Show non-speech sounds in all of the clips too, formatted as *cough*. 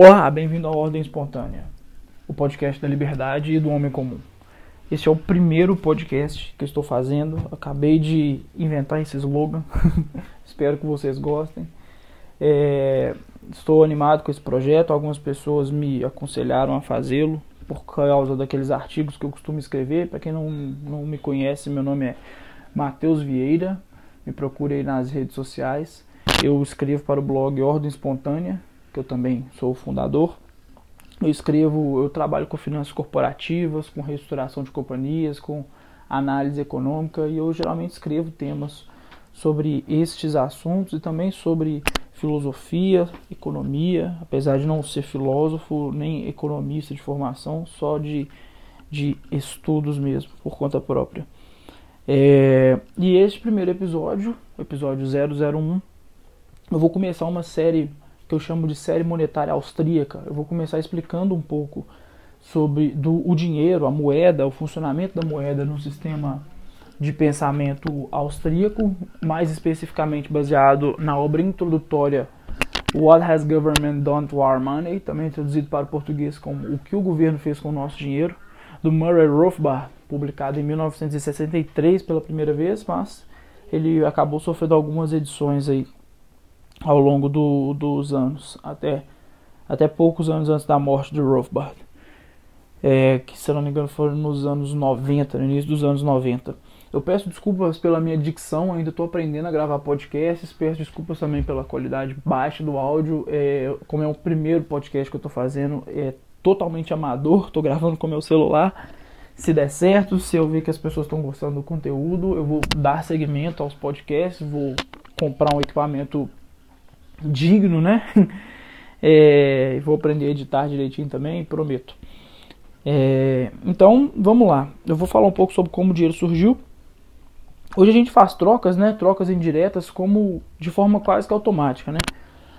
Olá, bem-vindo à Ordem Espontânea, o podcast da liberdade e do homem comum. Este é o primeiro podcast que eu estou fazendo. Acabei de inventar esse slogan. *laughs* Espero que vocês gostem. É, estou animado com esse projeto. Algumas pessoas me aconselharam a fazê-lo por causa daqueles artigos que eu costumo escrever. Para quem não, não me conhece, meu nome é Matheus Vieira. Me procure aí nas redes sociais. Eu escrevo para o blog Ordem Espontânea que eu também sou o fundador. Eu escrevo, eu trabalho com finanças corporativas, com reestruturação de companhias, com análise econômica e eu geralmente escrevo temas sobre estes assuntos e também sobre filosofia, economia, apesar de não ser filósofo nem economista de formação, só de, de estudos mesmo, por conta própria. É, e este primeiro episódio, episódio 001, eu vou começar uma série que eu chamo de série monetária austríaca. Eu vou começar explicando um pouco sobre do, o dinheiro, a moeda, o funcionamento da moeda no sistema de pensamento austríaco, mais especificamente baseado na obra introdutória What Has Government Done to Our Money, também traduzido para o português como O que o governo fez com o nosso dinheiro, do Murray Rothbard, publicado em 1963 pela primeira vez, mas ele acabou sofrendo algumas edições aí ao longo do, dos anos, até, até poucos anos antes da morte de Rothbard, é, que se não me engano foram nos anos 90, no início dos anos 90. Eu peço desculpas pela minha dicção, ainda estou aprendendo a gravar podcasts, peço desculpas também pela qualidade baixa do áudio, é, como é o primeiro podcast que eu estou fazendo, é totalmente amador, estou gravando com meu celular. Se der certo, se eu ver que as pessoas estão gostando do conteúdo, eu vou dar segmento aos podcasts, vou comprar um equipamento digno, né? *laughs* É, vou aprender a editar direitinho também, prometo. É, então, vamos lá. Eu vou falar um pouco sobre como o dinheiro surgiu. Hoje a gente faz trocas, né? Trocas indiretas, como de forma quase que automática, né?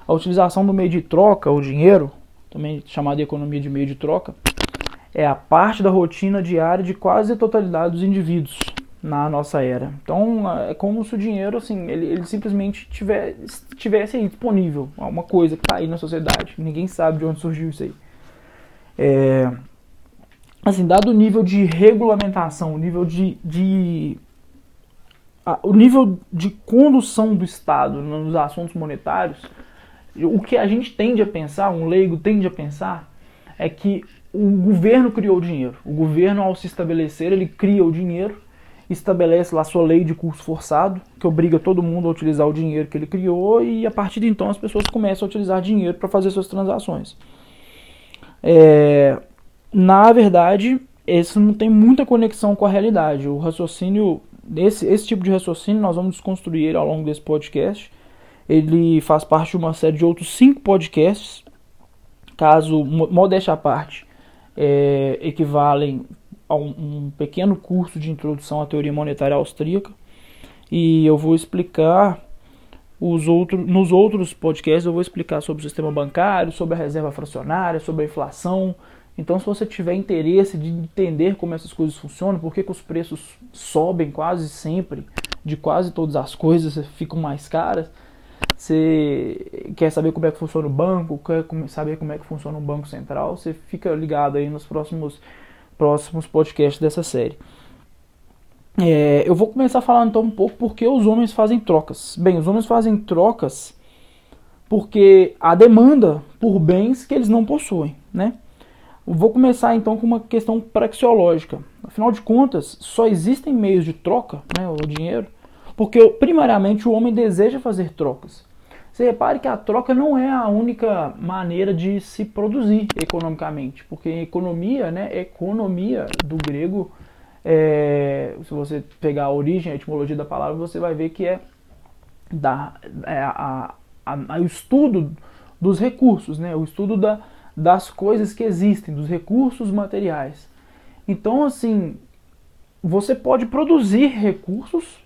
A utilização do meio de troca, o dinheiro, também chamado de economia de meio de troca, é a parte da rotina diária de quase a totalidade dos indivíduos na nossa era. Então é como se o dinheiro assim ele, ele simplesmente tiver, tivesse aí disponível, uma coisa que está aí na sociedade. Ninguém sabe de onde surgiu isso aí. É, assim, dado o nível de regulamentação, o nível de, de a, o nível de condução do Estado nos assuntos monetários, o que a gente tende a pensar, um leigo tende a pensar, é que o governo criou o dinheiro. O governo, ao se estabelecer, ele cria o dinheiro estabelece lá sua lei de curso forçado, que obriga todo mundo a utilizar o dinheiro que ele criou, e a partir de então as pessoas começam a utilizar dinheiro para fazer suas transações. É, na verdade, isso não tem muita conexão com a realidade. O raciocínio, esse, esse tipo de raciocínio, nós vamos desconstruir ele ao longo desse podcast. Ele faz parte de uma série de outros cinco podcasts, caso, modéstia à parte, é, equivalem um, um pequeno curso de introdução à teoria monetária austríaca e eu vou explicar os outros, nos outros podcasts eu vou explicar sobre o sistema bancário, sobre a reserva fracionária, sobre a inflação. Então, se você tiver interesse de entender como essas coisas funcionam, por que, que os preços sobem quase sempre, de quase todas as coisas ficam mais caras, você quer saber como é que funciona o banco, quer saber como é que funciona o Banco Central, você fica ligado aí nos próximos próximos podcasts dessa série. É, eu vou começar falando então um pouco porque os homens fazem trocas. Bem, os homens fazem trocas porque há demanda por bens que eles não possuem, né? vou começar então com uma questão praxeológica. Afinal de contas, só existem meios de troca, né, o dinheiro, porque primariamente o homem deseja fazer trocas. Você repare que a troca não é a única maneira de se produzir economicamente, porque economia, né, economia do grego, é, se você pegar a origem, a etimologia da palavra, você vai ver que é, da, é a, a, a, o estudo dos recursos, né, o estudo da, das coisas que existem, dos recursos materiais. Então, assim, você pode produzir recursos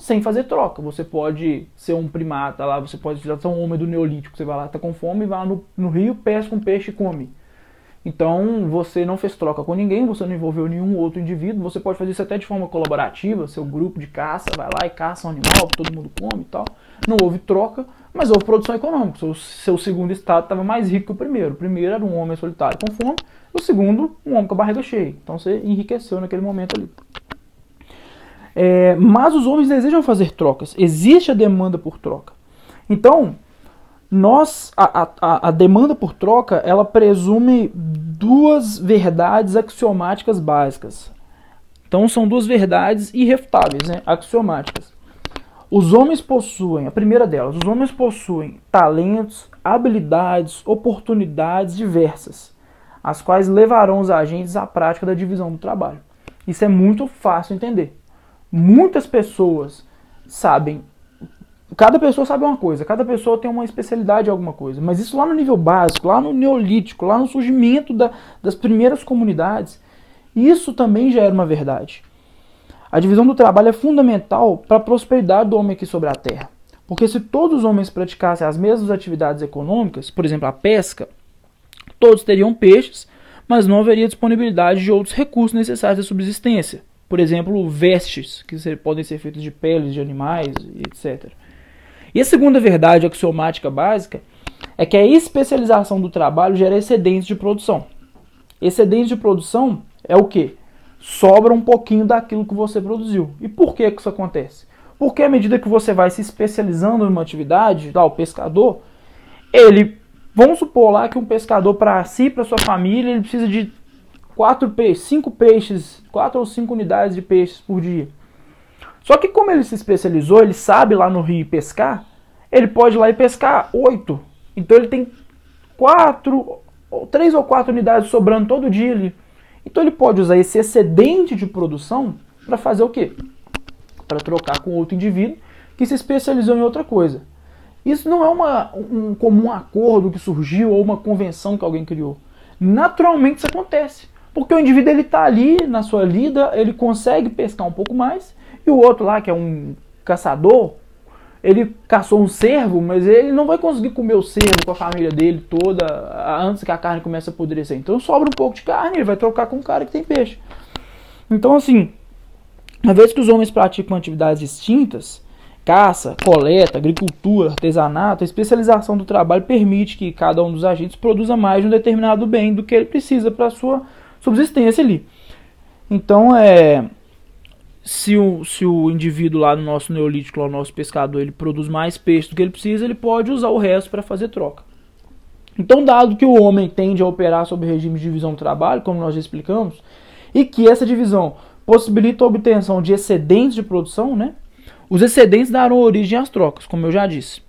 sem fazer troca. Você pode ser um primata lá, você pode ser um homem do Neolítico, você vai lá, tá com fome, vai lá no, no rio, pesca um peixe e come. Então você não fez troca com ninguém, você não envolveu nenhum outro indivíduo, você pode fazer isso até de forma colaborativa, seu grupo de caça vai lá e caça um animal, todo mundo come e tal. Não houve troca, mas houve produção econômica. Seu, seu segundo estado estava mais rico que o primeiro. O primeiro era um homem solitário com fome, o segundo, um homem com a barriga cheia. Então você enriqueceu naquele momento ali. É, mas os homens desejam fazer trocas, existe a demanda por troca. Então, nós a, a, a, demanda por troca ela presume duas verdades axiomáticas básicas. Então são duas verdades irrefutáveis, né, axiomáticas. Os homens possuem, a primeira delas, os homens possuem talentos, habilidades, oportunidades diversas, as quais levarão os agentes à prática da divisão do trabalho. Isso é muito fácil entender. Muitas pessoas sabem cada pessoa sabe uma coisa, cada pessoa tem uma especialidade em alguma coisa. Mas isso lá no nível básico, lá no neolítico, lá no surgimento da, das primeiras comunidades, isso também já era uma verdade. A divisão do trabalho é fundamental para a prosperidade do homem aqui sobre a terra. Porque se todos os homens praticassem as mesmas atividades econômicas, por exemplo, a pesca, todos teriam peixes, mas não haveria disponibilidade de outros recursos necessários à subsistência. Por exemplo, vestes, que podem ser feitas de peles de animais, etc. E a segunda verdade axiomática básica é que a especialização do trabalho gera excedentes de produção. Excedentes de produção é o que? Sobra um pouquinho daquilo que você produziu. E por que, isso acontece? Porque à medida que você vai se especializando numa atividade, lá, o pescador, ele, vamos supor lá que um pescador para si, para sua família, ele precisa de quatro peixes, cinco peixes, quatro ou cinco unidades de peixes por dia. Só que como ele se especializou, ele sabe lá no rio pescar, ele pode ir lá e pescar oito. Então ele tem quatro, três ou quatro unidades sobrando todo dia ali. Então ele pode usar esse excedente de produção para fazer o quê? Para trocar com outro indivíduo que se especializou em outra coisa. Isso não é uma, um comum acordo que surgiu ou uma convenção que alguém criou. Naturalmente isso acontece. Porque o indivíduo ele está ali na sua lida, ele consegue pescar um pouco mais e o outro lá, que é um caçador, ele caçou um cervo, mas ele não vai conseguir comer o cervo com a família dele toda antes que a carne comece a apodrecer. Então sobra um pouco de carne, ele vai trocar com um cara que tem peixe. Então, assim, uma vez que os homens praticam atividades distintas, caça, coleta, agricultura, artesanato, a especialização do trabalho permite que cada um dos agentes produza mais de um determinado bem do que ele precisa para sua subsistência ali. Então, é, se o, se o indivíduo lá no nosso neolítico, lá no nosso pescador, ele produz mais peixe do que ele precisa, ele pode usar o resto para fazer troca. Então, dado que o homem tende a operar sob regime de divisão do trabalho, como nós já explicamos, e que essa divisão possibilita a obtenção de excedentes de produção, né? Os excedentes darão origem às trocas, como eu já disse.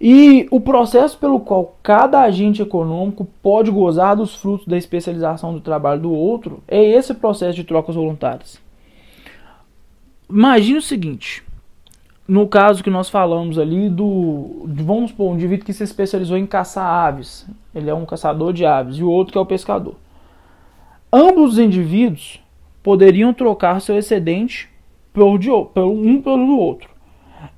E o processo pelo qual cada agente econômico pode gozar dos frutos da especialização do trabalho do outro é esse processo de trocas voluntárias. Imagine o seguinte: no caso que nós falamos ali do. Vamos supor, um indivíduo que se especializou em caçar aves. Ele é um caçador de aves, e o outro que é o pescador. Ambos os indivíduos poderiam trocar seu excedente pelo um pelo outro.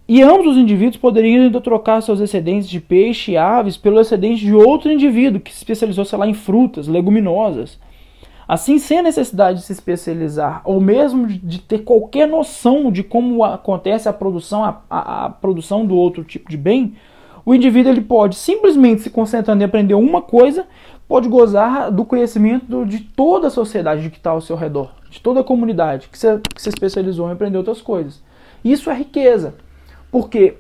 E ambos os indivíduos poderiam ainda trocar seus excedentes de peixe e aves pelo excedente de outro indivíduo que se especializou, sei lá, em frutas, leguminosas. Assim, sem a necessidade de se especializar, ou mesmo de ter qualquer noção de como acontece a produção, a, a, a produção do outro tipo de bem, o indivíduo ele pode simplesmente se concentrando em aprender uma coisa, pode gozar do conhecimento de toda a sociedade que está ao seu redor, de toda a comunidade que se, que se especializou em aprender outras coisas. Isso é riqueza, porque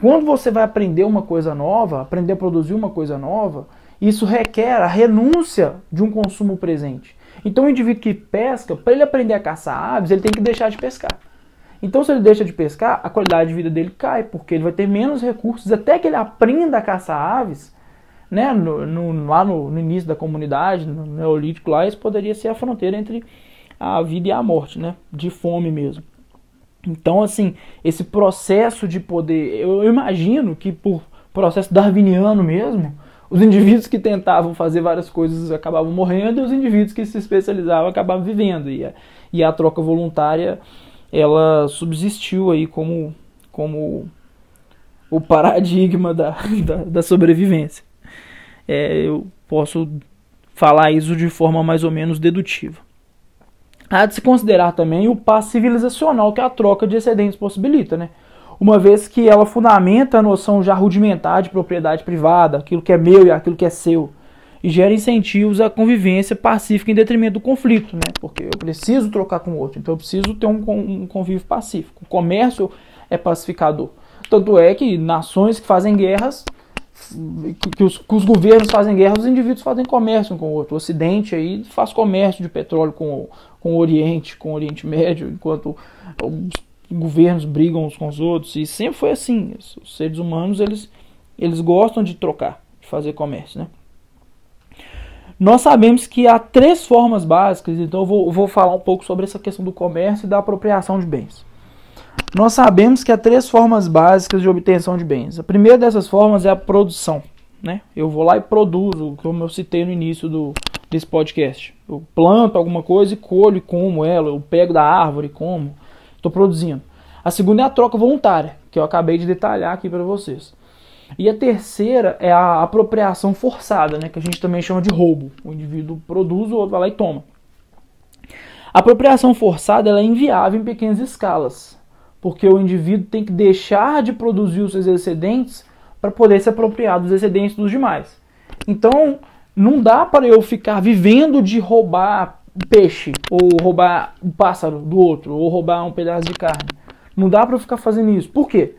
quando você vai aprender uma coisa nova, aprender a produzir uma coisa nova, isso requer a renúncia de um consumo presente. Então o indivíduo que pesca, para ele aprender a caçar aves, ele tem que deixar de pescar. Então se ele deixa de pescar, a qualidade de vida dele cai, porque ele vai ter menos recursos até que ele aprenda a caçar aves. Né, no, no, lá no, no, início da comunidade, no Neolítico lá, isso poderia ser a fronteira entre a vida e a morte, né, de fome mesmo. Então, assim, esse processo de poder, eu imagino que por processo darwiniano mesmo, os indivíduos que tentavam fazer várias coisas acabavam morrendo e os indivíduos que se especializavam acabavam vivendo. E a, e a troca voluntária ela subsistiu aí como, como o paradigma da, da, da sobrevivência. É, eu posso falar isso de forma mais ou menos dedutiva. Há de se considerar também o passo civilizacional que a troca de excedentes possibilita, né? Uma vez que ela fundamenta a noção já rudimentar de propriedade privada, aquilo que é meu e aquilo que é seu, e gera incentivos à convivência pacífica em detrimento do conflito, né? Porque eu preciso trocar com o outro, então eu preciso ter um, um convívio pacífico. O comércio é pacificador. Tanto é que nações que fazem guerras que os, que os, governos fazem guerra, os indivíduos fazem comércio um com o outro. O Ocidente aí faz comércio de petróleo com, com o Oriente, com o Oriente Médio, enquanto os governos brigam uns com os outros. E sempre foi assim. Os seres humanos eles, eles gostam de trocar, de fazer comércio, né? Nós sabemos que há três formas básicas, então eu vou, vou falar um pouco sobre essa questão do comércio e da apropriação de bens. Nós sabemos que há três formas básicas de obtenção de bens. A primeira dessas formas é a produção. Né? Eu vou lá e produzo, como eu citei no início do, desse podcast. Eu planto alguma coisa e colho e como ela, eu pego da árvore e como. Estou produzindo. A segunda é a troca voluntária, que eu acabei de detalhar aqui para vocês. E a terceira é a apropriação forçada, né, que a gente também chama de roubo. O indivíduo produz, o outro vai lá e toma. A apropriação forçada ela é inviável em pequenas escalas porque o indivíduo tem que deixar de produzir os seus excedentes para poder se apropriar dos excedentes dos demais. Então, não dá para eu ficar vivendo de roubar peixe, ou roubar um pássaro do outro, ou roubar um pedaço de carne. Não dá para eu ficar fazendo isso. Por quê?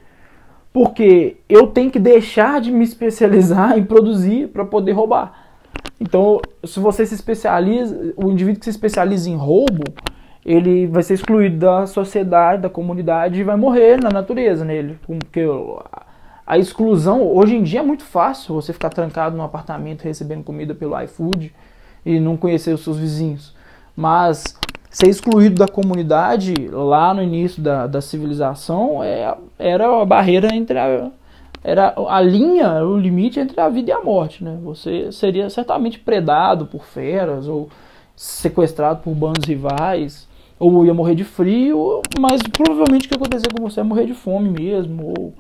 Porque eu tenho que deixar de me especializar em produzir para poder roubar. Então, se você se especializa, o indivíduo que se especializa em roubo, ele vai ser excluído da sociedade, da comunidade e vai morrer na natureza nele. Porque a exclusão, hoje em dia é muito fácil você ficar trancado num apartamento recebendo comida pelo iFood e não conhecer os seus vizinhos. Mas ser excluído da comunidade lá no início da, da civilização é, era a barreira entre a, era a linha, o limite entre a vida e a morte, né? Você seria certamente predado por feras ou sequestrado por bandos rivais ou ia morrer de frio, mas provavelmente o que acontecer com você é morrer de fome mesmo, ou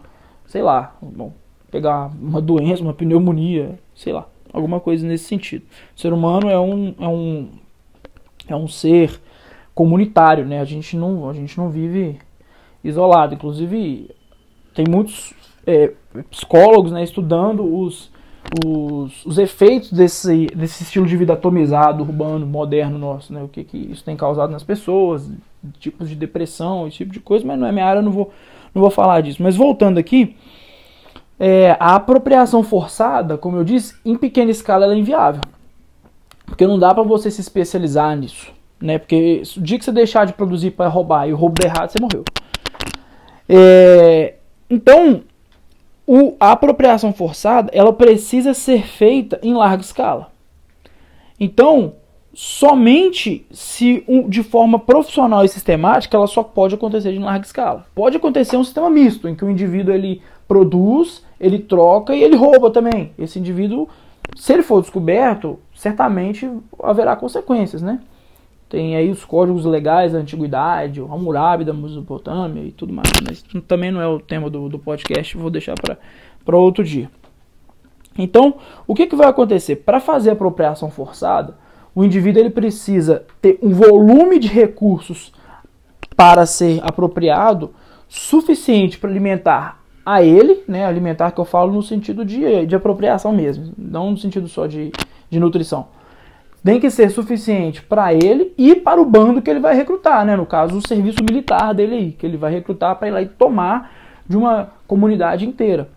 sei lá, bom, pegar uma doença, uma pneumonia, sei lá, alguma coisa nesse sentido. O ser humano é um, é um, é um ser comunitário, né? A gente não, a gente não vive isolado. Inclusive, tem muitos é, psicólogos né, estudando os, os, os efeitos desse, desse estilo de vida atomizado, urbano, moderno nosso, né? O que, que isso tem causado nas pessoas, tipos de depressão, esse tipo de coisa, mas não é minha área, não vou, não vou falar disso. Mas voltando aqui, é, a apropriação forçada, como eu disse, em pequena escala ela é inviável. Porque não dá para você se especializar nisso. Né? Porque o dia que você deixar de produzir para roubar e o roubo der errado, você morreu. É, então, o, a apropriação forçada ela precisa ser feita em larga escala. Então, somente se um, de forma profissional e sistemática ela só pode acontecer em larga escala. Pode acontecer um sistema misto em que o indivíduo ele produz, ele troca e ele rouba também. Esse indivíduo, se ele for descoberto, certamente haverá consequências, né? Tem aí os códigos legais da antiguidade, o Hammurabi da Mesopotâmia e tudo mais. Mas também não é o tema do, do podcast, vou deixar para outro dia. Então, o que, que vai acontecer? Para fazer a apropriação forçada, o indivíduo ele precisa ter um volume de recursos para ser apropriado suficiente para alimentar a ele, né, alimentar que eu falo no sentido de, de apropriação mesmo, não no sentido só de, de nutrição tem que ser suficiente para ele e para o bando que ele vai recrutar, né? No caso, o serviço militar dele aí, que ele vai recrutar para ir lá e tomar de uma comunidade inteira.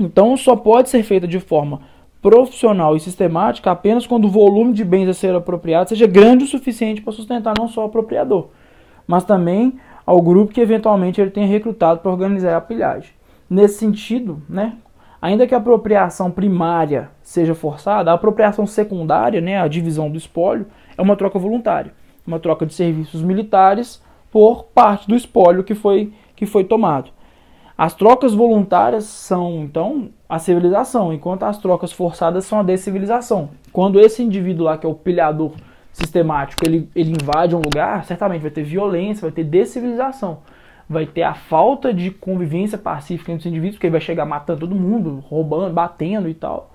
Então, só pode ser feita de forma profissional e sistemática apenas quando o volume de bens a ser apropriado seja grande o suficiente para sustentar não só o apropriador, mas também ao grupo que eventualmente ele tenha recrutado para organizar a pilhagem. Nesse sentido, né, Ainda que a apropriação primária seja forçada, a apropriação secundária, né, a divisão do espólio, é uma troca voluntária, uma troca de serviços militares por parte do espólio que foi, que foi tomado. As trocas voluntárias são, então, a civilização, enquanto as trocas forçadas são a descivilização. Quando esse indivíduo lá, que é o pilhador sistemático, ele, ele invade um lugar, certamente vai ter violência, vai ter descivilização vai ter a falta de convivência pacífica entre os indivíduos, porque ele vai chegar matando todo mundo, roubando, batendo e tal.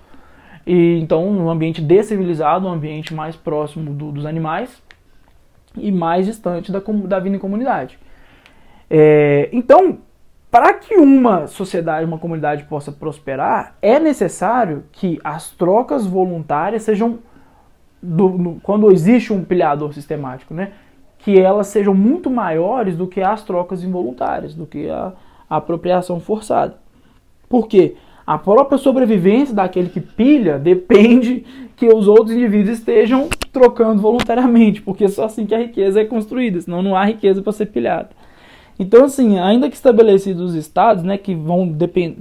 E então um ambiente descivilizado, um ambiente mais próximo do, dos animais e mais distante da, da vida em comunidade. É, então, para que uma sociedade, uma comunidade possa prosperar, é necessário que as trocas voluntárias sejam, do, no, quando existe um pilhador sistemático, né, que elas sejam muito maiores do que as trocas involuntárias, do que a, a apropriação forçada. Por quê? A própria sobrevivência daquele que pilha depende que os outros indivíduos estejam trocando voluntariamente, porque só assim que a riqueza é construída, senão não há riqueza para ser pilhada. Então, assim, ainda que estabelecidos os estados, né, que vão,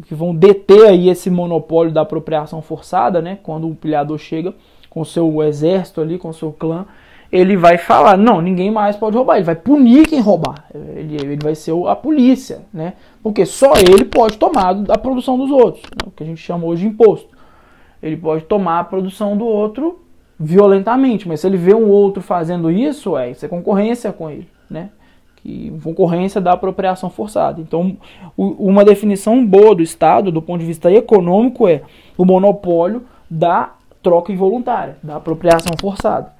que vão deter aí esse monopólio da apropriação forçada, né, quando o pilhador chega com seu exército ali, com seu clã, ele vai falar, não, ninguém mais pode roubar, ele vai punir quem roubar, ele, ele vai ser a polícia, né, porque só ele pode tomar a produção dos outros, né, o que a gente chama hoje de imposto. Ele pode tomar a produção do outro violentamente, mas se ele vê um outro fazendo isso, é, isso é concorrência com ele, né, que concorrência da apropriação forçada. Então, o, uma definição boa do Estado, do ponto de vista econômico, é o monopólio da troca involuntária, da apropriação forçada.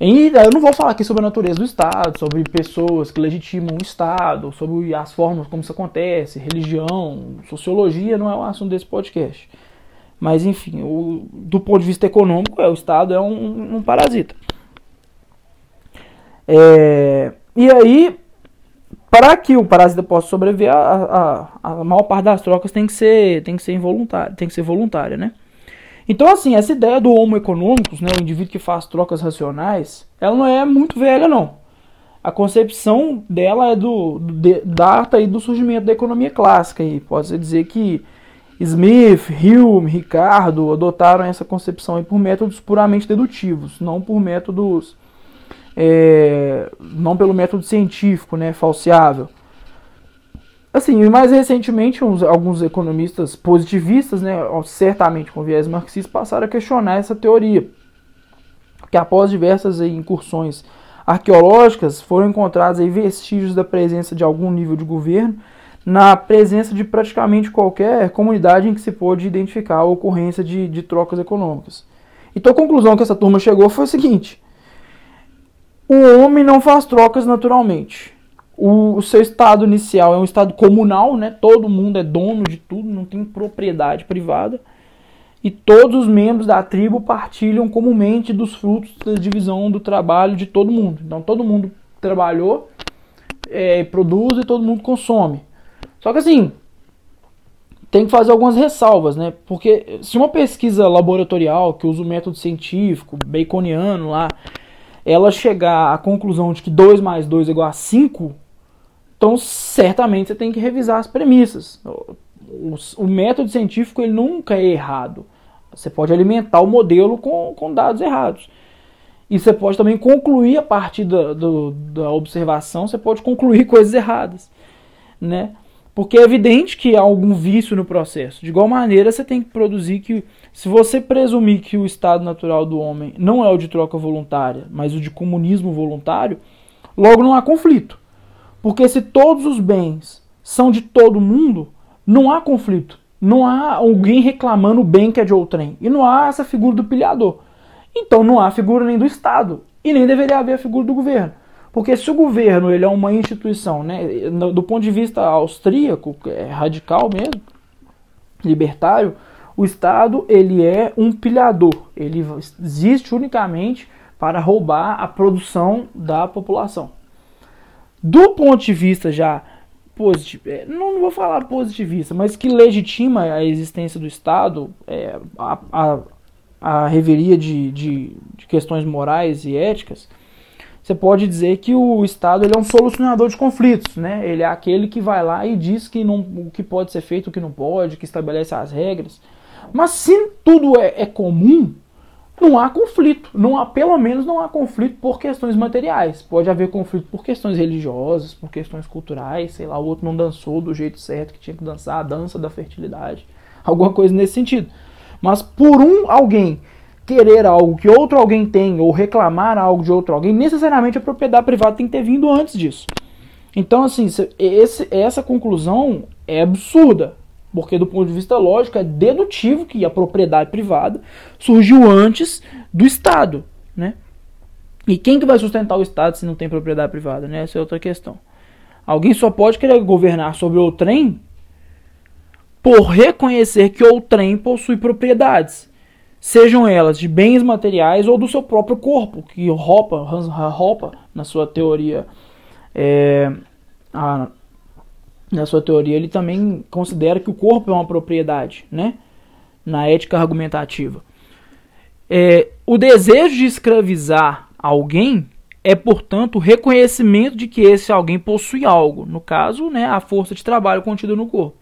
E eu não vou falar aqui sobre a natureza do Estado, sobre pessoas que legitimam o Estado, sobre as formas como isso acontece, religião, sociologia, não é o assunto desse podcast. Mas enfim, o, do ponto de vista econômico, é, o Estado é um, um parasita. É, e aí, para que o parasita possa sobreviver, a, a, a, maior parte das trocas tem que ser, tem que ser involuntária, tem que ser voluntária, né? Então, assim, essa ideia do homo econômicos, né, o indivíduo que faz trocas racionais, ela não é muito velha, não. A concepção dela é do, de, data aí do surgimento da economia clássica. E pode-se dizer que Smith, Hume, Ricardo adotaram essa concepção por métodos puramente dedutivos, não por métodos é, não pelo método científico, né, falseável. Assim, mais recentemente, uns, alguns economistas positivistas, né, certamente com viés marxista, passaram a questionar essa teoria. Que após diversas aí, incursões arqueológicas, foram encontrados aí, vestígios da presença de algum nível de governo na presença de praticamente qualquer comunidade em que se pôde identificar a ocorrência de, de trocas econômicas. Então a conclusão que essa turma chegou foi a seguinte: o homem não faz trocas naturalmente. O, o, seu estado inicial é um estado comunal, né? Todo mundo é dono de tudo, não tem propriedade privada. E todos os membros da tribo partilham comumente dos frutos da divisão do trabalho de todo mundo. Então todo mundo trabalhou, é, produz e todo mundo consome. Só que assim, tem que fazer algumas ressalvas, né? Porque se uma pesquisa laboratorial que usa o método científico, baconiano lá, ela chegar à conclusão de que 2 mais 2 é igual a 5, então certamente você tem que revisar as premissas. O, o, o, método científico ele nunca é errado. Você pode alimentar o modelo com, com dados errados. E você pode também concluir a partir da, do, da observação, você pode concluir *laughs* coisas erradas. Né? Porque é evidente que há algum vício no processo. De igual maneira, você tem que produzir que, se você presumir que o estado natural do homem não é o de troca voluntária, mas o de comunismo voluntário, logo não há conflito. Porque se todos os bens são de todo mundo, não há conflito. Não há alguém reclamando o bem que é de outrem. E não há essa figura do pilhador. Então não há figura nem do Estado. E nem deveria haver a figura do governo. Porque se o governo ele é uma instituição, né, do ponto de vista austríaco, é radical mesmo, libertário, o Estado ele é um pilhador. Ele existe unicamente para roubar a produção da população. Do ponto de vista já positivo, é, não vou falar positivista, mas que legitima a existência do Estado, é, a, a, a reveria de, de, de questões morais e éticas, você pode dizer que o Estado ele é um solucionador de conflitos, né? Ele é aquele que vai lá e diz que não, o que pode ser feito, o que não pode, que estabelece as regras. Mas se tudo é, é comum, não há conflito. Não há, pelo menos não há conflito por questões materiais. Pode haver conflito por questões religiosas, por questões culturais, sei lá, o outro não dançou do jeito certo que tinha que dançar, a dança da fertilidade, *laughs* alguma coisa nesse sentido. Mas por um alguém querer algo que outro alguém tem ou reclamar algo de outro alguém, necessariamente a propriedade privada tem que ter vindo antes disso. Então, assim, esse, essa conclusão é absurda. Porque do ponto de vista lógico é dedutivo que a propriedade privada surgiu antes do Estado, né? E quem que vai sustentar o Estado se não tem propriedade privada, né? Essa é outra questão. Alguém só pode querer governar sobre o trem por reconhecer que o trem possui propriedades, sejam elas de bens materiais ou do seu próprio corpo, que Hans Hopper, na sua teoria é, a, na sua teoria, ele também considera que o corpo é uma propriedade, né? Na ética argumentativa. É, o desejo de escravizar alguém é, portanto, o reconhecimento de que esse alguém possui algo, no caso, né, a força de trabalho contida no corpo,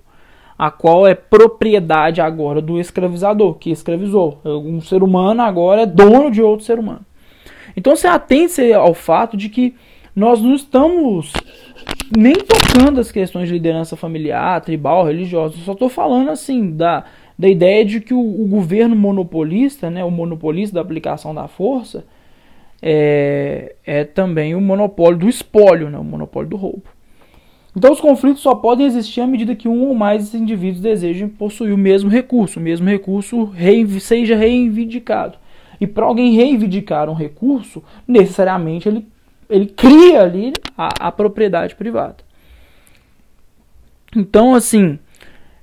a qual é propriedade agora do escravizador, que escravizou. Um ser humano agora é dono de outro ser humano. Então, você atente ao fato de que nós não estamos nem tocando as questões de liderança familiar, tribal, religiosa. Só estou falando assim da, da ideia de que o, o, governo monopolista, né, o monopolista da aplicação da força, é, é também o monopólio do espólio, né, o monopólio do roubo. Então os conflitos só podem existir à medida que um ou mais indivíduos desejem possuir o mesmo recurso, o mesmo recurso rei, seja reivindicado. E para alguém reivindicar um recurso, necessariamente ele ele cria ali a, a propriedade privada. Então, assim,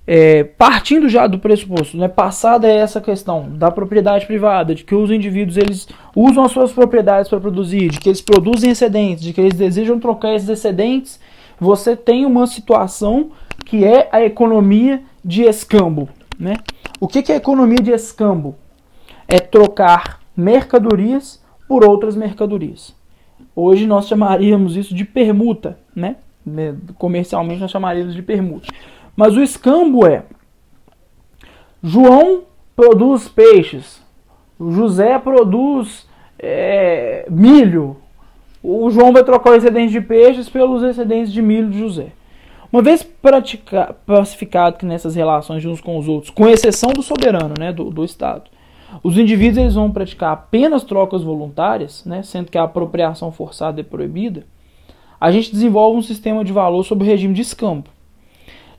é, partindo já do pressuposto, né, passada essa questão da propriedade privada, de que os indivíduos eles usam as suas propriedades para produzir, de que eles produzem excedentes, de que eles desejam trocar esses excedentes, você tem uma situação que é a economia de escambo. Né? O que, que é a economia de escambo? É trocar mercadorias por outras mercadorias. Hoje nós chamaríamos isso de permuta, né? né? Comercialmente nós chamaríamos de permuta. Mas o escambo é: João produz peixes, José produz é, milho. O João vai trocar o excedente de peixes pelos excedentes de milho de José. Uma vez pratica, pacificado que nessas relações uns com os outros, com exceção do soberano, né, do, do Estado, os indivíduos eles vão praticar apenas trocas voluntárias, né, sendo que a apropriação forçada é proibida. A gente desenvolve um sistema de valor sob regime de escambo.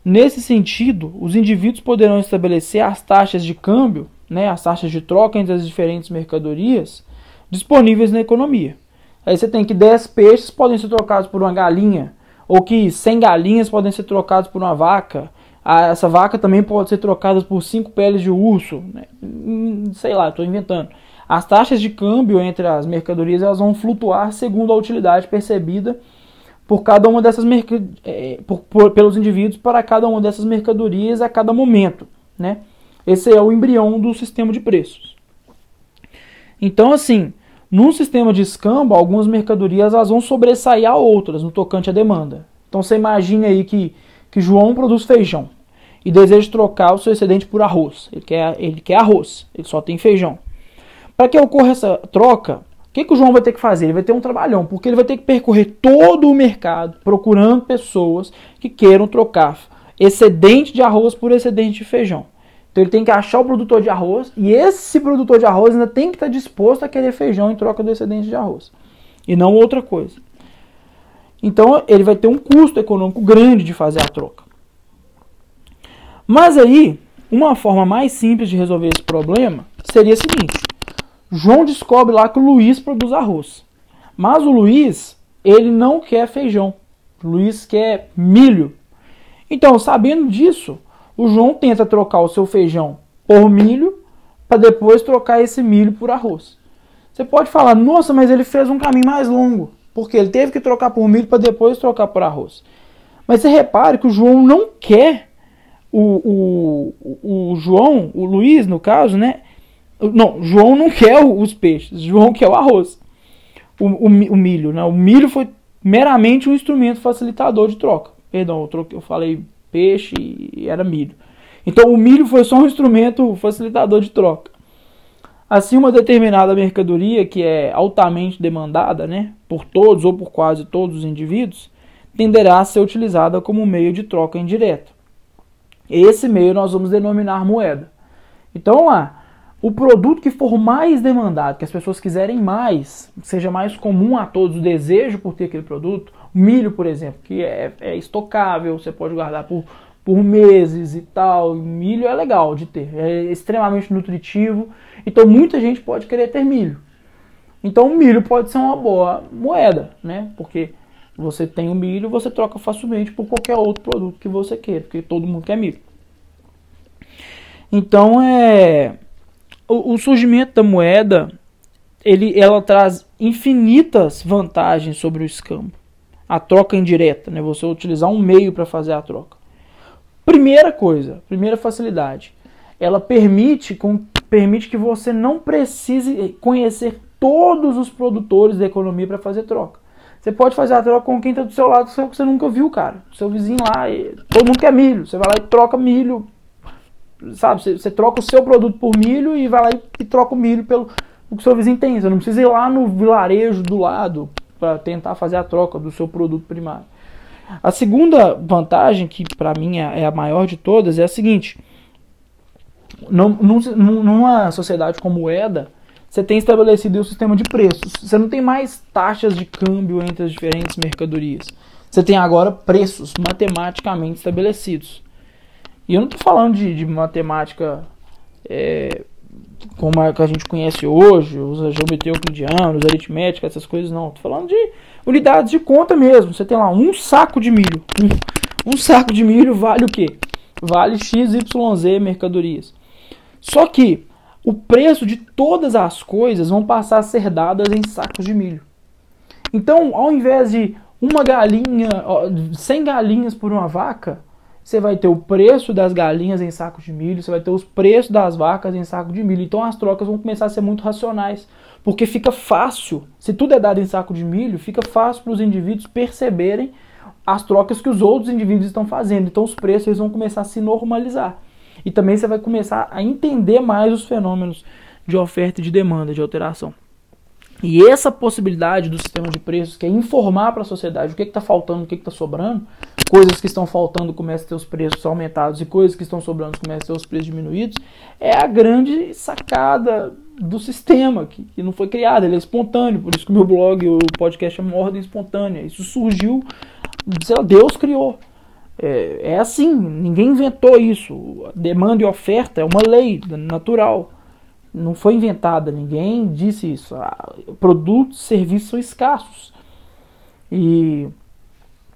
Nesse sentido, os indivíduos poderão estabelecer as taxas de câmbio, né, as taxas de troca entre as diferentes mercadorias disponíveis na economia. Aí você tem que 10 peixes podem ser trocados por uma galinha, ou que 100 galinhas podem ser trocados por uma vaca, essa vaca também pode ser trocada por cinco peles de urso, né? Hum, sei lá, estou inventando. As taxas de câmbio entre as mercadorias elas vão flutuar segundo a utilidade percebida por cada uma dessas é, por, por, pelos indivíduos para cada uma dessas mercadorias a cada momento, né? Esse é o embrião do sistema de preços. Então, assim, num sistema de escambo, algumas mercadorias elas vão sobressair a outras no tocante à demanda. Então, você imagine aí que que João produz feijão e deseja trocar o seu excedente por arroz. Ele quer, ele quer arroz, ele só tem feijão. Para que ocorra essa troca, o que, que o João vai ter que fazer? Ele vai ter um trabalhão, porque ele vai ter que percorrer todo o mercado procurando pessoas que queiram trocar excedente de arroz por excedente de feijão. Então ele tem que achar o produtor de arroz e esse produtor de arroz ainda tem que estar disposto a querer feijão em troca do excedente de arroz. E não outra coisa. Então ele vai ter um custo econômico grande de fazer a troca. Mas aí, uma forma mais simples de resolver esse problema seria a seguinte: João descobre lá que o Luiz produz arroz. Mas o Luiz, ele não quer feijão. O Luiz quer milho. Então, sabendo disso, o João tenta trocar o seu feijão por milho para depois trocar esse milho por arroz. Você pode falar, nossa, mas ele fez um caminho mais longo. Porque ele teve que trocar por milho para depois trocar por arroz. Mas você repare que o João não quer o, o, o João, o Luiz no caso, né? Não, João não quer os peixes, João quer o arroz. O, o, o milho, né? O milho foi meramente um instrumento facilitador de troca. Perdão, eu, troquei, eu falei peixe e era milho. Então o milho foi só um instrumento facilitador de troca. Assim, uma determinada mercadoria que é altamente demandada né, por todos ou por quase todos os indivíduos tenderá a ser utilizada como meio de troca indireta. Esse meio nós vamos denominar moeda. Então, lá, o produto que for mais demandado, que as pessoas quiserem mais, seja mais comum a todos o desejo por ter aquele produto, milho, por exemplo, que é, é estocável, você pode guardar por por meses e tal. Milho é legal de ter, é extremamente nutritivo. Então muita gente pode querer ter milho. Então milho pode ser uma boa moeda, né? Porque você tem o milho, você troca facilmente por qualquer outro produto que você queira, porque todo mundo quer milho. Então é o, o surgimento da moeda, ele, ela traz infinitas vantagens sobre o escambo. A troca indireta, né? Você utilizar um meio para fazer a troca. Primeira coisa, primeira facilidade, ela permite, com, permite que você não precise conhecer todos os produtores da economia para fazer troca. Você pode fazer a troca com quem está do seu lado que você nunca viu, cara. Seu vizinho lá, todo mundo quer milho. Você vai lá e troca milho. Sabe, você, você troca o seu produto por milho e vai lá e, e troca o milho pelo o que seu vizinho tem. Você não precisa ir lá no vilarejo do lado para tentar fazer a troca do seu produto primário. A segunda vantagem, que para mim é, é a maior de todas, é a seguinte: não, numa sociedade como moeda, você tem estabelecido o sistema de preços. Você não tem mais taxas de câmbio entre as diferentes mercadorias. Você tem agora preços matematicamente estabelecidos. E eu não estou falando de, de matemática é, como a que a gente conhece hoje, os geometria euclidiana, aritmética, essas coisas, não. Estou falando de unidades de conta mesmo. Você tem lá um saco de milho. Um, *laughs* um saco de milho vale o quê? Vale XYZ mercadorias. Só que o preço de todas as coisas vão passar a ser dadas em sacos de milho. Então, ao invés de uma galinha, 100 galinhas por uma vaca, você vai ter o preço das galinhas em sacos de milho, você vai ter os preços das vacas em saco de milho. Então as trocas vão começar a ser muito racionais, porque fica fácil, se tudo é dado em saco de milho, fica fácil para os indivíduos perceberem as trocas que os outros indivíduos estão fazendo. Então os preços eles vão começar a se normalizar. E também você vai começar a entender mais os fenômenos de oferta e de demanda, de alteração. E essa possibilidade do sistema de preços, que é informar para a sociedade o que está faltando, o que está sobrando, coisas que estão faltando começam a ter os preços aumentados e coisas que estão sobrando começam a ter os preços diminuídos, é a grande sacada do sistema, que, que não foi criado, ele é espontâneo, por isso que o meu blog, o podcast é uma ordem espontânea. Isso surgiu, sei lá, Deus criou. É, é assim, ninguém inventou isso. Demanda e oferta é uma lei natural não foi inventada, ninguém disse isso. Ah, produtos e serviços são escassos. E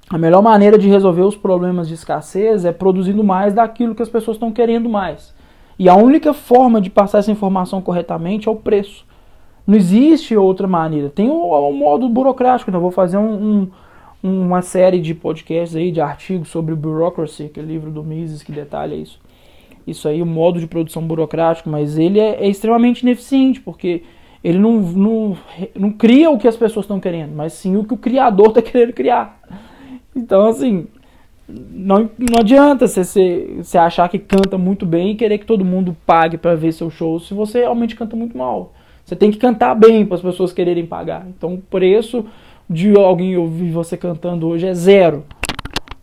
a melhor maneira de resolver os problemas de escassez é produzindo mais daquilo que as pessoas estão querendo mais. E a única forma de passar essa informação corretamente é o preço. Não existe outra maneira. Tem um, um modo burocrático. Então eu vou fazer um, um, uma série de podcasts aí, de artigos sobre o Bureaucracy, aquele livro do Mises que detalha isso isso aí, o modo de produção burocrático, mas ele é, é extremamente ineficiente, porque ele não, não, não cria o que as pessoas estão querendo, mas sim o que o criador está *laughs* querendo criar. Então, assim, não, não adianta você, você achar que canta muito bem e querer que todo mundo pague para ver seu show se você realmente canta muito mal. Você tem que cantar bem para as pessoas quererem pagar. Então, o preço de alguém ouvir você cantando hoje é zero.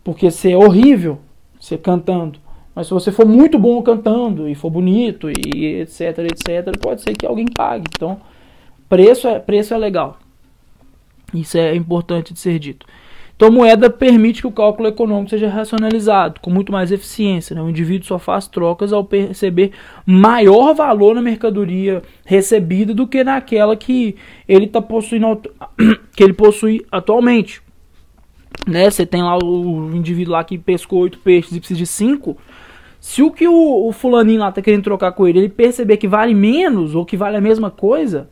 Porque você é horrível, você cantando. Mas se você for muito bom cantando e for bonito e etc, etc, pode ser que alguém pague. Então, preço é, preço é legal. Isso é importante de ser dito. Então, moeda permite que o cálculo econômico seja racionalizado com muito mais eficiência. Né? O indivíduo só faz trocas ao perceber maior valor na mercadoria recebida do que naquela que ele está possuindo *coughs* que ele possui atualmente. Né? Você tem lá o indivíduo lá que pescou oito peixes e precisa de cinco se o que o, o, fulaninho lá tá querendo trocar com ele, ele perceber que vale menos ou que vale a mesma coisa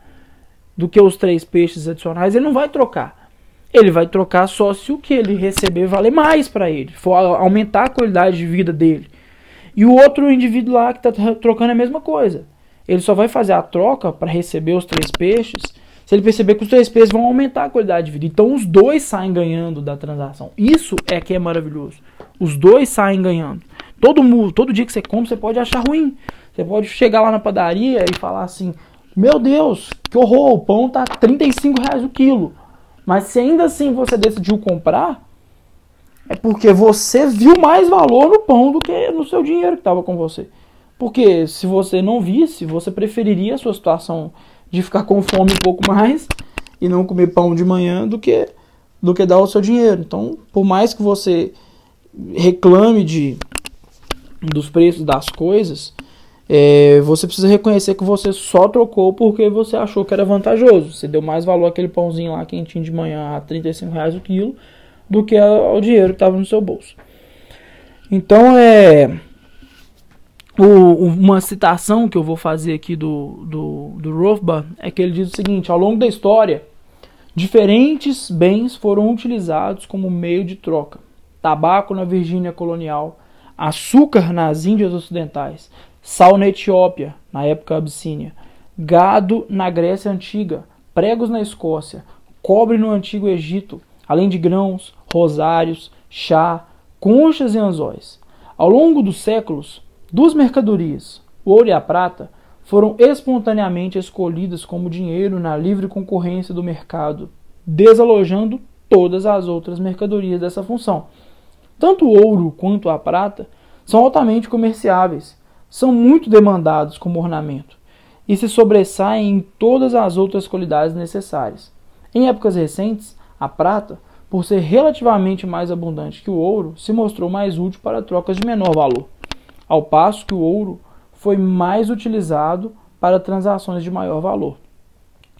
do que os três peixes adicionais, ele não vai trocar. Ele vai trocar só se o que ele receber valer mais para ele, for aumentar a qualidade de vida dele. E o outro indivíduo lá que está trocando é a mesma coisa. Ele só vai fazer a troca para receber os três peixes se ele perceber que os três peixes vão aumentar a qualidade de vida. Então os dois saem ganhando da transação. Isso é que é maravilhoso. Os dois saem ganhando. Todo, todo dia que você compra, você pode achar ruim. Você pode chegar lá na padaria e falar assim: Meu Deus, que horror, o pão tá 35 reais o quilo. Mas se ainda assim você decidiu comprar, é porque você viu mais valor no pão do que no seu dinheiro que estava com você. Porque se você não visse, você preferiria a sua situação de ficar com fome um pouco mais e não comer pão de manhã do que do que dar o seu dinheiro. Então, por mais que você reclame de dos preços das coisas, é, você precisa reconhecer que você só trocou porque você achou que era vantajoso. Você deu mais valor àquele pãozinho lá quentinho de manhã a 35 reais o quilo do que ao dinheiro que estava no seu bolso. Então é o, uma citação que eu vou fazer aqui do, do, do Rothbard é que ele diz o seguinte: ao longo da história, diferentes bens foram utilizados como meio de troca. Tabaco na Virgínia colonial, açúcar nas Índias Ocidentais, sal na Etiópia, na época abissínia, gado na Grécia Antiga, pregos na Escócia, cobre no Antigo Egito, além de grãos, rosários, chá, conchas e anzóis. Ao longo dos séculos, duas mercadorias, o ouro e a prata, foram espontaneamente escolhidas como dinheiro na livre concorrência do mercado, desalojando todas as outras mercadorias dessa função. Tanto o ouro quanto a prata são altamente comerciáveis, são muito demandados como ornamento e se sobressaem em todas as outras qualidades necessárias. Em épocas recentes, a prata, por ser relativamente mais abundante que o ouro, se mostrou mais útil para trocas de menor valor, ao passo que o ouro foi mais utilizado para transações de maior valor.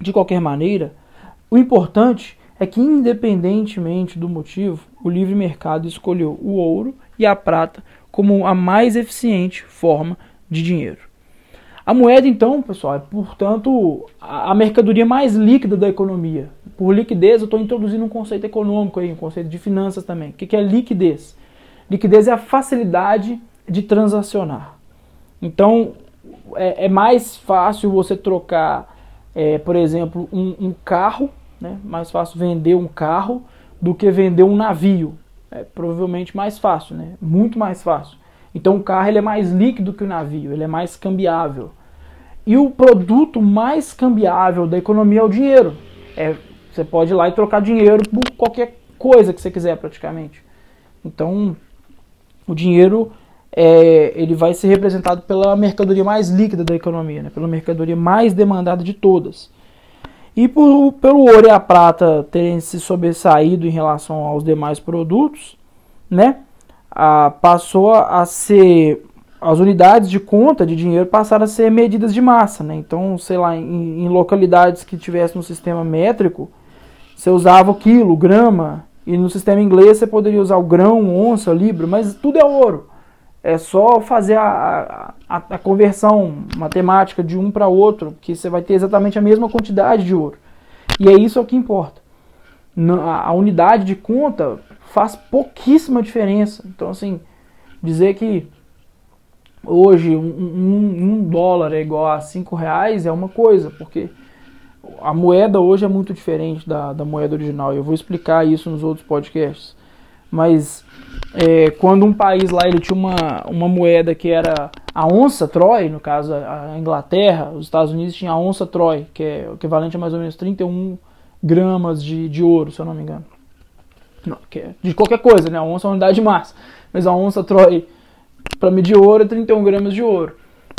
De qualquer maneira, o importante é que, independentemente do motivo, o livre mercado escolheu o ouro e a prata como a mais eficiente forma de dinheiro. A moeda, então, pessoal, é, portanto, a mercadoria mais líquida da economia. Por liquidez, eu estou introduzindo um conceito econômico aí, um conceito de finanças também. O que é liquidez? Liquidez é a facilidade de transacionar. Então, é, é mais fácil você trocar, é, por exemplo, um, um carro né? Mais fácil vender um carro do que vender um navio. É provavelmente mais fácil, né? Muito mais fácil. Então o carro ele é mais líquido que o navio, ele é mais cambiável. E o produto mais cambiável da economia é o dinheiro. É, você pode ir lá e trocar dinheiro por qualquer coisa que você quiser praticamente. Então o dinheiro é, ele vai ser representado pela mercadoria mais líquida da economia, né? pela mercadoria mais demandada de todas. E por, pelo ouro e a prata terem se sobressaído em relação aos demais produtos, né, passou a ser as unidades de conta de dinheiro passaram a ser medidas de massa, né? Então, sei lá, em, em localidades que tivesse no sistema métrico, você usava o quilo, grama, e no sistema inglês você poderia usar o grão, onça, libra, mas tudo é ouro. É só fazer a, a, a conversão matemática de um para outro, que você vai ter exatamente a mesma quantidade de ouro. E é isso o que importa. A unidade de conta faz pouquíssima diferença. Então, assim, dizer que hoje um, um, um, dólar é igual a cinco reais é uma coisa, porque a moeda hoje é muito diferente da, da moeda original. Eu vou explicar isso nos outros podcasts. Mas é, quando um país lá ele tinha uma, uma moeda que era a onça Troy, no caso a Inglaterra, os Estados Unidos tinham a onça Troy, que é o equivalente a mais ou menos 31 gramas de, de ouro, se eu não me engano. Não, é de qualquer coisa, né? A onça é uma unidade de massa. Mas a onça Troy, para medir ouro, é 31 gramas de ouro.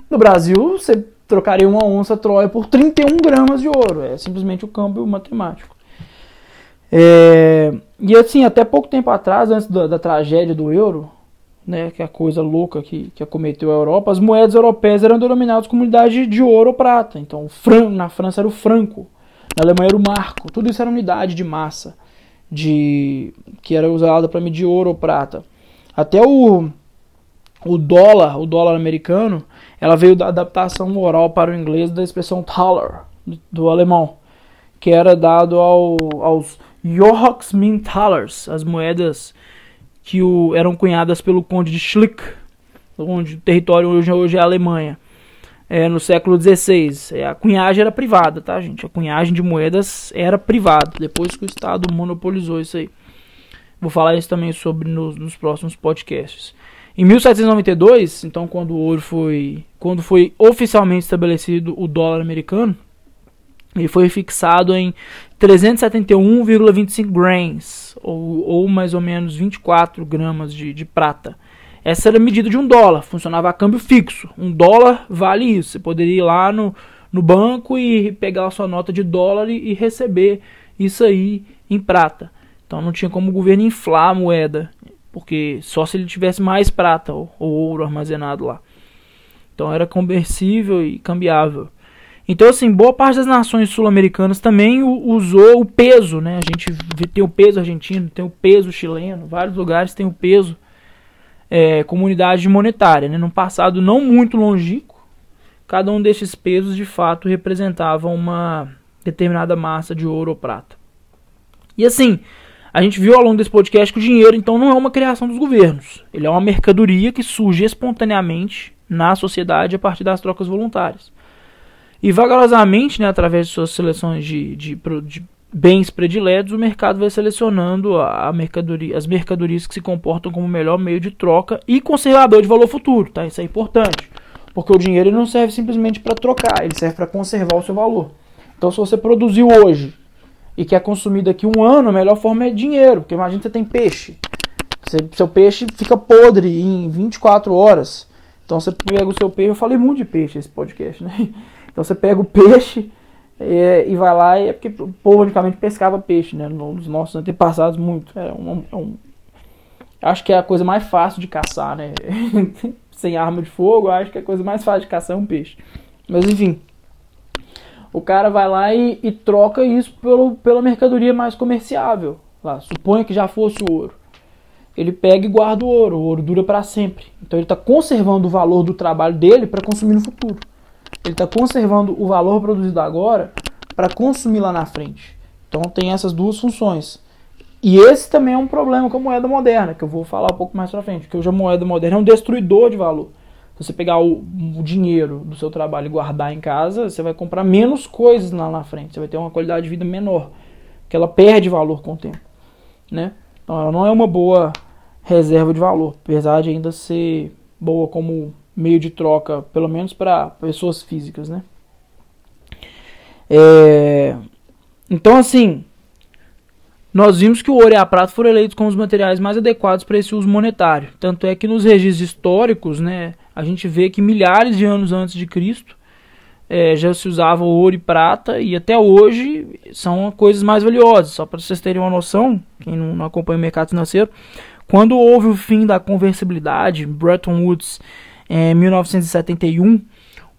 No Brasil, você trocaria uma onça Troy por 31 gramas de ouro. É simplesmente o câmbio matemático. É, e assim, até pouco tempo atrás, antes da, da, tragédia do euro, né, que é a coisa louca que, que acometeu a Europa, as moedas europeias eram denominadas como unidade de ouro ou prata. Então, fran, na França era o franco, na Alemanha era o marco. Tudo isso era unidade de massa, de que era usada para medir ouro ou prata. Até o, o dólar, o dólar americano, ela veio da adaptação oral para o inglês da expressão Thaler, do, do alemão, que era dado ao, aos Joachiminthalers, as moedas que o, eram cunhadas pelo conde de Schlick, onde o território hoje, hoje é a Alemanha, é, no século XVI. É, a cunhagem era privada, tá, gente? A cunhagem de moedas era privada, depois que o Estado monopolizou isso aí. Vou falar isso também sobre nos, nos próximos podcasts. Em 1792, então, quando o ouro foi, quando foi oficialmente estabelecido o dólar americano, ele foi fixado em 371,25 grains, ou, ou, mais ou menos 24 gramas de, de, prata. Essa era a medida de um dólar, funcionava a câmbio fixo. Um dólar vale isso. Você poderia ir lá no, no banco e pegar a sua nota de dólar e, e receber isso aí em prata. Então não tinha como o governo inflar a moeda. porque só se ele tivesse mais prata ou, ou ouro armazenado lá. Então era conversível e cambiável. Então, assim, boa parte das nações sul-americanas também usou o peso, né? A gente tem o peso argentino, tem o peso chileno, vários lugares tem o peso é, comunidade monetária. Né? Num passado não muito longínquo, cada um desses pesos de fato representava uma determinada massa de ouro ou prata. E assim, a gente viu ao longo desse podcast que o dinheiro então não é uma criação dos governos, ele é uma mercadoria que surge espontaneamente na sociedade a partir das trocas voluntárias. E vagarosamente, né, através de suas seleções de, de, de bens prediletos, o mercado vai selecionando a, mercadoria, as mercadorias que se comportam como o melhor meio de troca e conservador de valor futuro. Tá? Isso é importante. Porque o dinheiro não serve simplesmente para trocar, ele serve para conservar o seu valor. Então, se você produziu hoje e quer consumir daqui um ano, a melhor forma é dinheiro. Porque imagina que você tem peixe. Você, seu peixe fica podre em 24 horas. Então você pega o seu peixe. Eu falei muito de peixe esse podcast, né? Então você pega o peixe e, e vai lá, e é porque o povo antigamente pescava peixe, né? Nos nossos antepassados, muito. É um, é um, acho que é a coisa mais fácil de caçar, né? *laughs* Sem arma de fogo, acho que é a coisa mais fácil de caçar é um peixe. Mas enfim. O cara vai lá e, e troca isso pelo, pela mercadoria mais comerciável. Lá, suponha que já fosse o ouro. Ele pega e guarda o ouro. O ouro dura para sempre. Então ele está conservando o valor do trabalho dele para consumir no futuro. Ele está conservando o valor produzido agora para consumir lá na frente. Então tem essas duas funções. E esse também é um problema com a moeda moderna, que eu vou falar um pouco mais pra frente. Porque hoje a moeda moderna é um destruidor de valor. Se você pegar o, o, dinheiro do seu trabalho e guardar em casa, você vai comprar menos coisas lá na frente. Você vai ter uma qualidade de vida menor. Porque ela perde valor com o tempo. Né? Então ela não é uma boa reserva de valor. Apesar de ainda ser boa como meio de troca, pelo menos para pessoas físicas, né? É... Então, assim, nós vimos que o ouro e a prata foram eleitos como os materiais mais adequados para esse uso monetário. Tanto é que nos registros históricos, né, a gente vê que milhares de anos antes de Cristo é, já se usava ouro e prata e até hoje são coisas mais valiosas. Só para vocês terem uma noção, quem não, não acompanha o mercado financeiro, quando houve o fim da conversibilidade, Bretton Woods em 1971,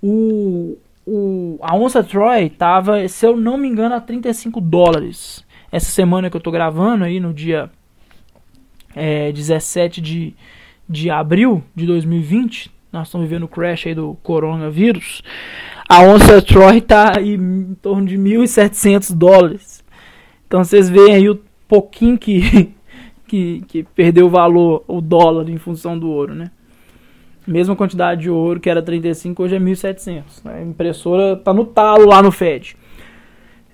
o, o, a onça Troy estava, se eu não me engano, a 35 dólares. Essa semana que eu estou gravando aí, no dia é, 17 de, de abril de 2020, nós estamos vivendo o crash aí do coronavírus, a onça Troy está em torno de 1.700 dólares. Então vocês veem aí o pouquinho que, *laughs* que, que perdeu o valor, o dólar, em função do ouro, né? Mesma quantidade de ouro que era 35, hoje é 1.700. Né? A impressora tá no talo lá no Fed.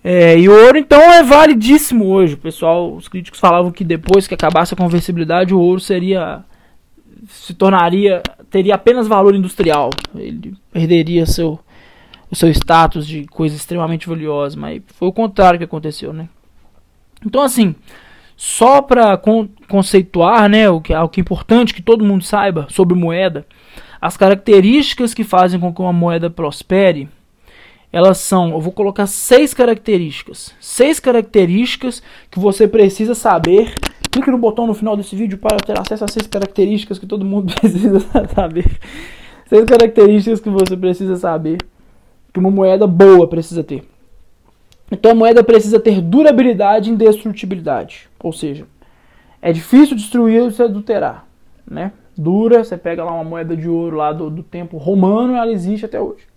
É, e o ouro então é validíssimo hoje. Pessoal, os críticos falavam que depois que acabasse a conversibilidade, o ouro seria se tornaria teria apenas valor industrial. Ele perderia seu o seu status de coisa extremamente valiosa, mas foi o contrário que aconteceu, né? Então assim, só para con conceituar, né, o que, que é importante que todo mundo saiba sobre moeda, as características que fazem com que uma moeda prospere, elas são, eu vou colocar seis características. Seis características que você precisa saber. Clique no botão no final desse vídeo para ter acesso a seis características que todo mundo *laughs* precisa saber. Seis características que você precisa saber que uma moeda boa precisa ter. Então a moeda precisa ter durabilidade e indestrutibilidade. Ou seja, é difícil destruir se adulterar. Né? Dura, você pega lá uma moeda de ouro lá do, do tempo romano, ela existe até hoje.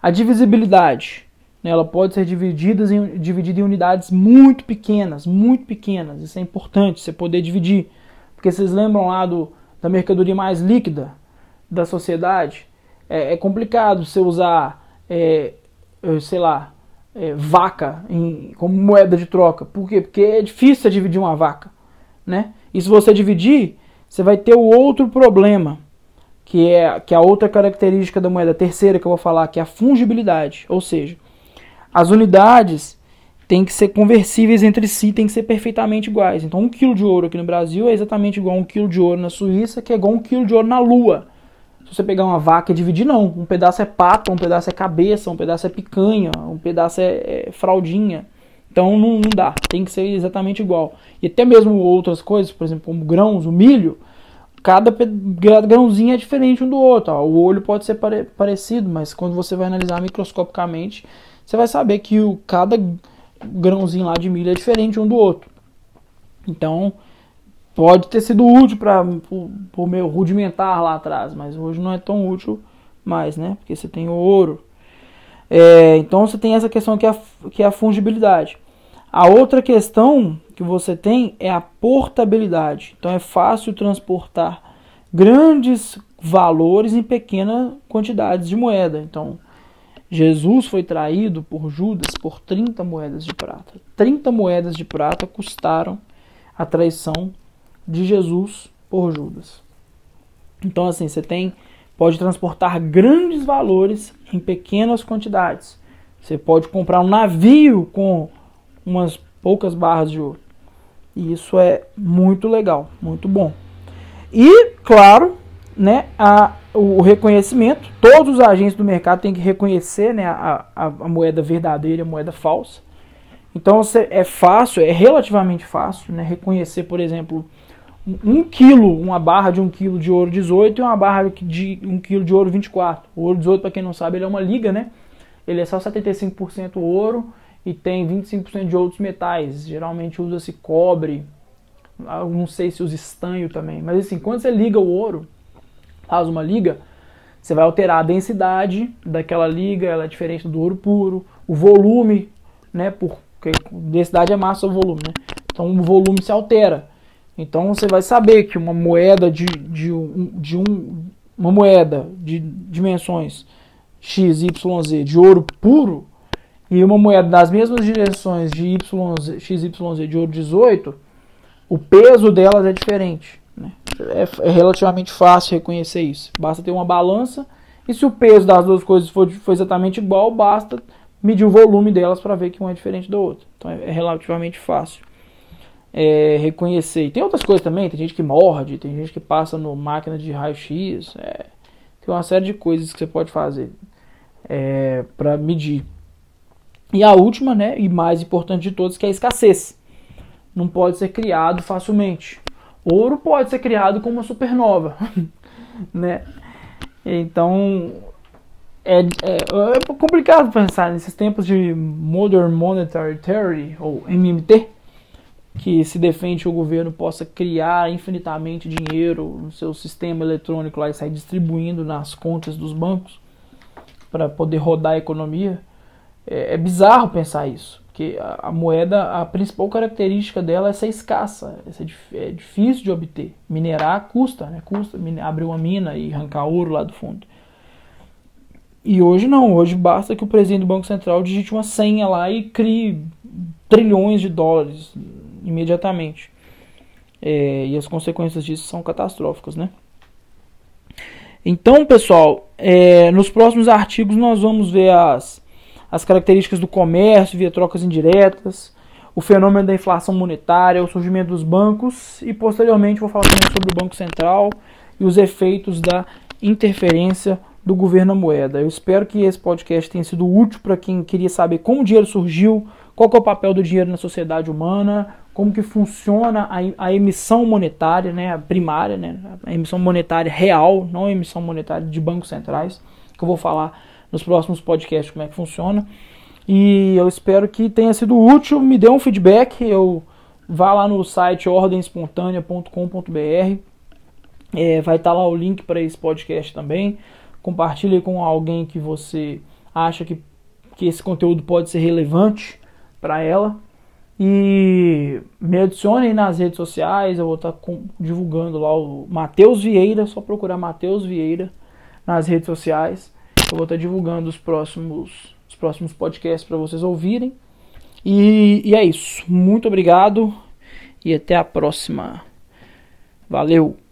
A divisibilidade, né, ela pode ser dividida em, dividida em unidades muito pequenas, muito pequenas. Isso é importante, você poder dividir. Porque vocês lembram lá do, da mercadoria mais líquida da sociedade? É, é complicado você usar, é, sei lá, é, vaca em, como moeda de troca. Por quê? Porque é difícil você dividir uma vaca. Né? E se você dividir, você vai ter o outro problema, que é, que é a outra característica da moeda, terceira que eu vou falar, que é a fungibilidade. Ou seja, as unidades têm que ser conversíveis entre si, têm que ser perfeitamente iguais. Então, um quilo de ouro aqui no Brasil é exatamente igual a um quilo de ouro na Suíça, que é igual a um quilo de ouro na Lua. Se você pegar uma vaca e dividir, não. Um pedaço é pata, um pedaço é cabeça, um pedaço é picanha, um pedaço é, é fraldinha. Então não, não dá, tem que ser exatamente igual. E até mesmo outras coisas, por exemplo, como grãos, o milho, cada grãozinho é diferente um do outro. Ó. O olho pode ser pare parecido, mas quando você vai analisar microscopicamente, você vai saber que o, cada grãozinho lá de milho é diferente um do outro. Então, pode ter sido útil para o meu rudimentar lá atrás, mas hoje não é tão útil mais, né? Porque você tem o ouro. É, então você tem essa questão que é, a, que é a fungibilidade. A outra questão que você tem é a portabilidade. Então é fácil transportar grandes valores em pequenas quantidades de moeda. Então Jesus foi traído por Judas por 30 moedas de prata. 30 moedas de prata custaram a traição de Jesus por Judas. Então assim, você tem pode transportar grandes valores em pequenas quantidades. Você pode comprar um navio com umas poucas barras de ouro. E isso é muito legal, muito bom. E, claro, né, a, o reconhecimento, todos os agentes do mercado têm que reconhecer né, a, a, a moeda verdadeira e a moeda falsa. Então é fácil, é relativamente fácil né, reconhecer, por exemplo, um quilo, uma barra de um quilo de ouro 18 e uma barra de um quilo de ouro 24. O ouro 18, para quem não sabe, ele é uma liga, né? Ele é só 75% ouro e tem 25% de outros metais. Geralmente usa-se cobre, não sei se usa estanho também. Mas assim, quando você liga o ouro, faz uma liga, você vai alterar a densidade daquela liga, ela é diferente do ouro puro, o volume, né? Porque densidade é massa ou volume, né? Então o volume se altera. Então você vai saber que uma moeda de, de, um, de um, uma moeda de dimensões x, y, z de ouro puro e uma moeda das mesmas dimensões de y, x, y, z de ouro 18, o peso delas é diferente. Né? É, é, relativamente fácil reconhecer isso. Basta ter uma balança e se o peso das duas coisas for, for exatamente igual, basta medir o volume delas para ver que uma é diferente da outra. Então é, é relativamente fácil é, reconhecer. E tem outras coisas também, tem gente que morde, tem gente que passa no máquina de raio-x, é, tem uma série de coisas que você pode fazer é, para medir. E a última, né, e mais importante de todas, que é a escassez. Não pode ser criado facilmente. Ouro pode ser criado como uma supernova, *laughs* né? Então é, é, é complicado pensar nesses tempos de Modern Monetary Theory ou MMT, que se defende o governo possa criar infinitamente dinheiro no seu sistema eletrônico lá e sair distribuindo nas contas dos bancos para poder rodar a economia. É, é, bizarro pensar isso, porque a, a, moeda, a principal característica dela é ser escassa, é, ser, é difícil de obter. Minerar custa, né? Custa abrir uma mina e arrancar ouro lá do fundo. E hoje não, hoje basta que o presidente do Banco Central digite uma senha lá e crie trilhões de dólares imediatamente. É, e as consequências disso são catastróficas, né? Então, pessoal, é, nos próximos artigos nós vamos ver as, as características do comércio via trocas indiretas, o fenômeno da inflação monetária, o surgimento dos bancos e posteriormente vou falar também sobre o Banco Central e os efeitos da interferência do governo na moeda. Eu espero que esse podcast tenha sido útil para quem queria saber como o dinheiro surgiu, qual é o papel do dinheiro na sociedade humana, como que funciona a, a emissão monetária, né, a primária, né, a emissão monetária real, não a emissão monetária de bancos centrais, que eu vou falar nos próximos podcasts como é que funciona. E eu espero que tenha sido útil, me dê um feedback, eu vá lá no site ordemespontânea.com.br, é, vai estar tá lá o link para esse podcast também. Compartilhe com alguém que você acha que, que esse conteúdo pode ser relevante para ela. E me adicione nas redes sociais, eu vou estar tá divulgando lá o Matheus Vieira, só procurar Matheus Vieira nas redes sociais. Eu vou estar tá divulgando os próximos, os próximos podcasts para vocês ouvirem. E, e é isso. Muito obrigado e até a próxima. Valeu!